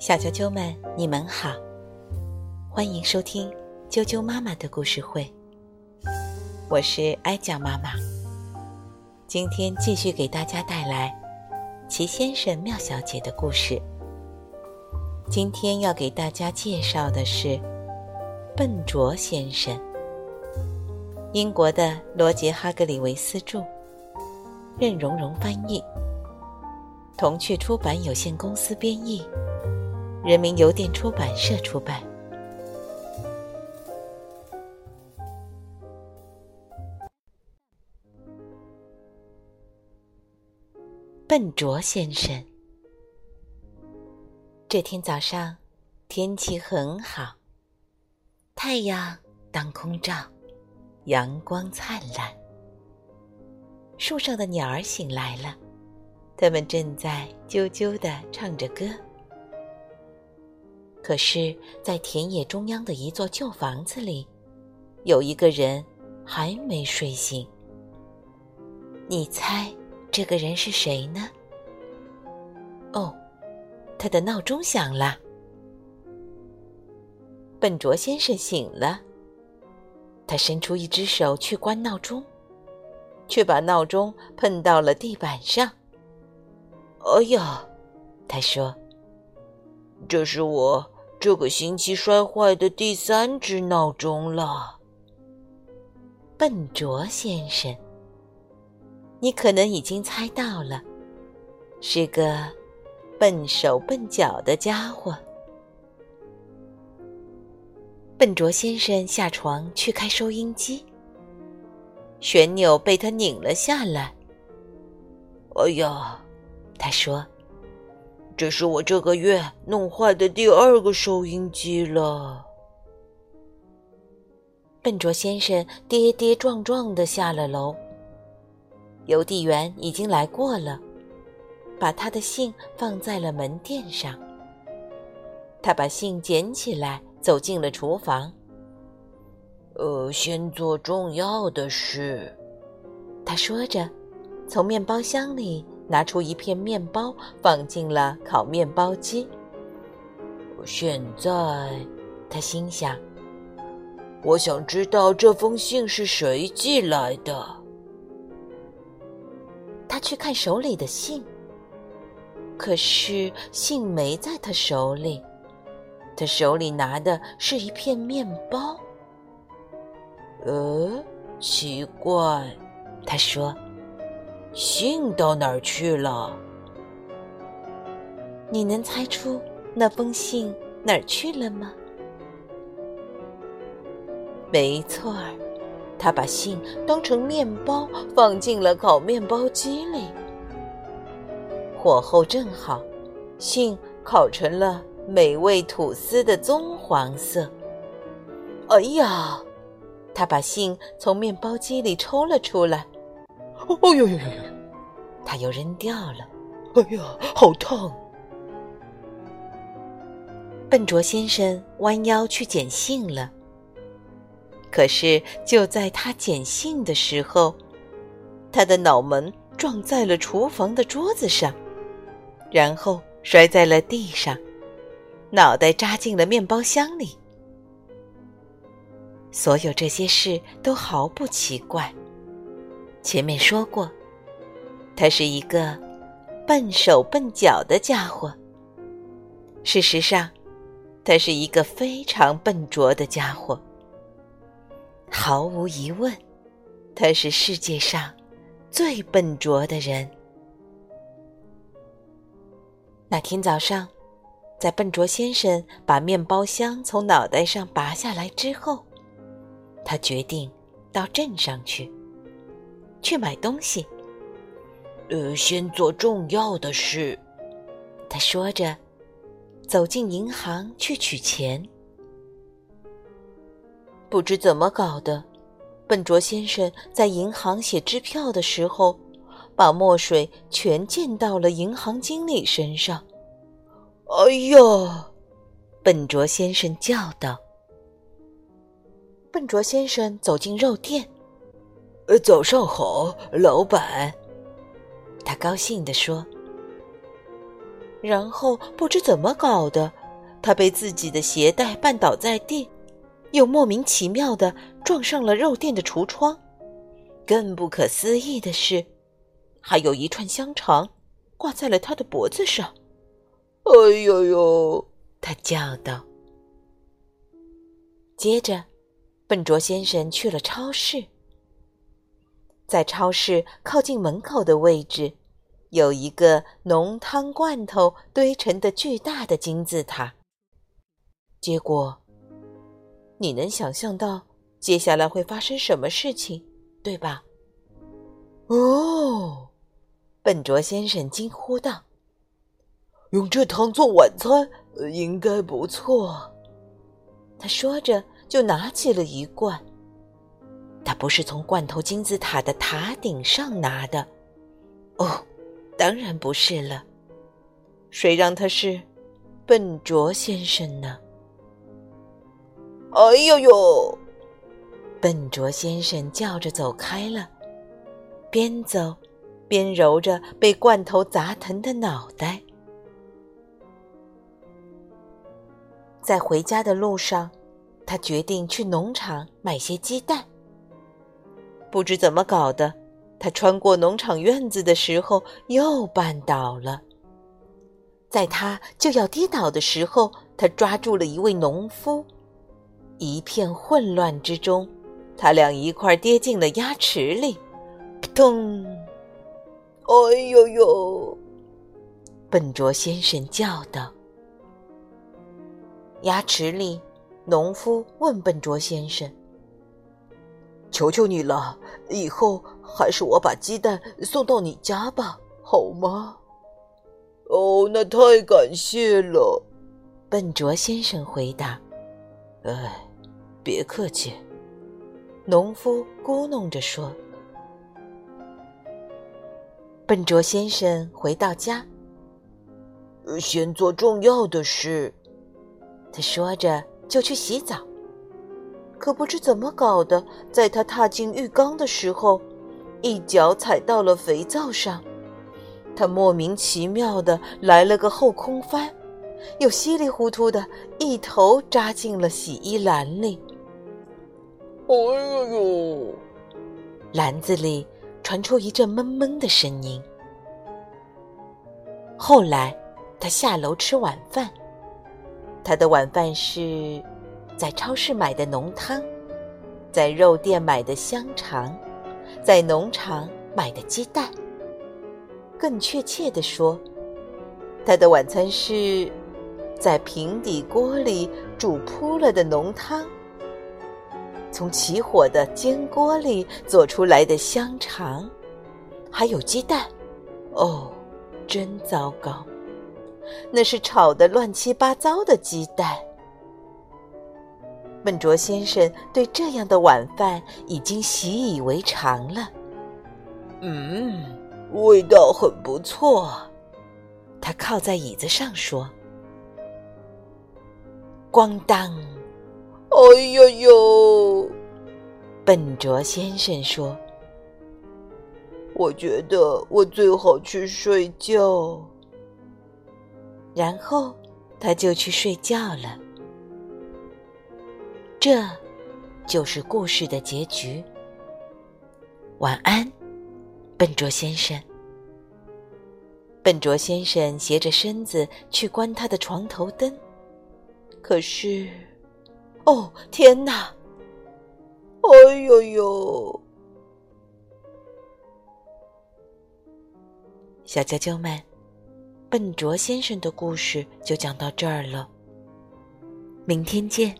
小啾啾们，你们好，欢迎收听啾啾妈妈的故事会。我是哀酱妈妈，今天继续给大家带来齐先生、妙小姐的故事。今天要给大家介绍的是笨拙先生，英国的罗杰·哈格里维斯著，任蓉蓉翻译，童趣出版有限公司编译，人民邮电出版社出版。笨拙先生。这天早上，天气很好，太阳当空照，阳光灿烂。树上的鸟儿醒来了，他们正在啾啾地唱着歌。可是，在田野中央的一座旧房子里，有一个人还没睡醒。你猜？这个人是谁呢？哦，他的闹钟响了。笨拙先生醒了，他伸出一只手去关闹钟，却把闹钟碰到了地板上。哎呀，他说：“这是我这个星期摔坏的第三只闹钟了。”笨拙先生。你可能已经猜到了，是个笨手笨脚的家伙。笨拙先生下床去开收音机，旋钮被他拧了下来。哎呀，他说：“这是我这个月弄坏的第二个收音机了。”笨拙先生跌跌撞撞的下了楼。邮递员已经来过了，把他的信放在了门垫上。他把信捡起来，走进了厨房。呃，先做重要的事，他说着，从面包箱里拿出一片面包，放进了烤面包机。现在，他心想：我想知道这封信是谁寄来的。他去看手里的信，可是信没在他手里，他手里拿的是一片面包。呃，奇怪，他说：“信到哪儿去了？”你能猜出那封信哪儿去了吗？没错儿。他把信当成面包放进了烤面包机里，火候正好，信烤成了美味吐司的棕黄色。哎呀！他把信从面包机里抽了出来。哦呦呦呦呦！他又扔掉了。哎呀，好烫！笨拙先生弯腰去捡信了。可是，就在他捡信的时候，他的脑门撞在了厨房的桌子上，然后摔在了地上，脑袋扎进了面包箱里。所有这些事都毫不奇怪。前面说过，他是一个笨手笨脚的家伙。事实上，他是一个非常笨拙的家伙。毫无疑问，他是世界上最笨拙的人。那天早上，在笨拙先生把面包箱从脑袋上拔下来之后，他决定到镇上去，去买东西。呃，先做重要的事，他说着，走进银行去取钱。不知怎么搞的，笨拙先生在银行写支票的时候，把墨水全溅到了银行经理身上。哎呀！笨拙先生叫道。笨拙先生走进肉店。“呃早上好，老板。”他高兴地说。然后不知怎么搞的，他被自己的鞋带绊倒在地，又莫名其妙的撞上了肉店的橱窗。更不可思议的是，还有一串香肠挂在了他的脖子上。哎呦呦！他叫道。接着，笨拙先生去了超市。在超市靠近门口的位置，有一个浓汤罐头堆成的巨大的金字塔。结果，你能想象到接下来会发生什么事情，对吧？哦，笨拙先生惊呼道：“用这汤做晚餐，应该不错。”他说着，就拿起了一罐。他不是从罐头金字塔的塔顶上拿的，哦，当然不是了。谁让他是笨拙先生呢？哎呦呦！笨拙先生叫着走开了，边走边揉着被罐头砸疼的脑袋。在回家的路上，他决定去农场买些鸡蛋。不知怎么搞的，他穿过农场院子的时候又绊倒了。在他就要跌倒的时候，他抓住了一位农夫。一片混乱之中，他俩一块跌进了鸭池里。扑通！哎呦呦！笨拙先生叫道。鸭池里，农夫问笨拙先生。求求你了，以后还是我把鸡蛋送到你家吧，好吗？哦，那太感谢了，笨拙先生回答。哎，别客气，农夫咕哝着说。笨拙先生回到家，先做重要的事，他说着就去洗澡。可不知怎么搞的，在他踏进浴缸的时候，一脚踩到了肥皂上，他莫名其妙的来了个后空翻，又稀里糊涂的一头扎进了洗衣篮里。哎呦呦！篮子里传出一阵闷闷的声音。后来，他下楼吃晚饭，他的晚饭是。在超市买的浓汤，在肉店买的香肠，在农场买的鸡蛋。更确切地说，他的晚餐是在平底锅里煮扑了的浓汤，从起火的煎锅里做出来的香肠，还有鸡蛋。哦，真糟糕！那是炒的乱七八糟的鸡蛋。笨拙先生对这样的晚饭已经习以为常了。嗯，味道很不错。他靠在椅子上说：“咣当！”哎呦呦！笨拙先生说：“我觉得我最好去睡觉。”然后他就去睡觉了。这，就是故事的结局。晚安，笨拙先生。笨拙先生斜着身子去关他的床头灯，可是，哦天哪！哎呦呦！小啾啾们，笨拙先生的故事就讲到这儿了。明天见。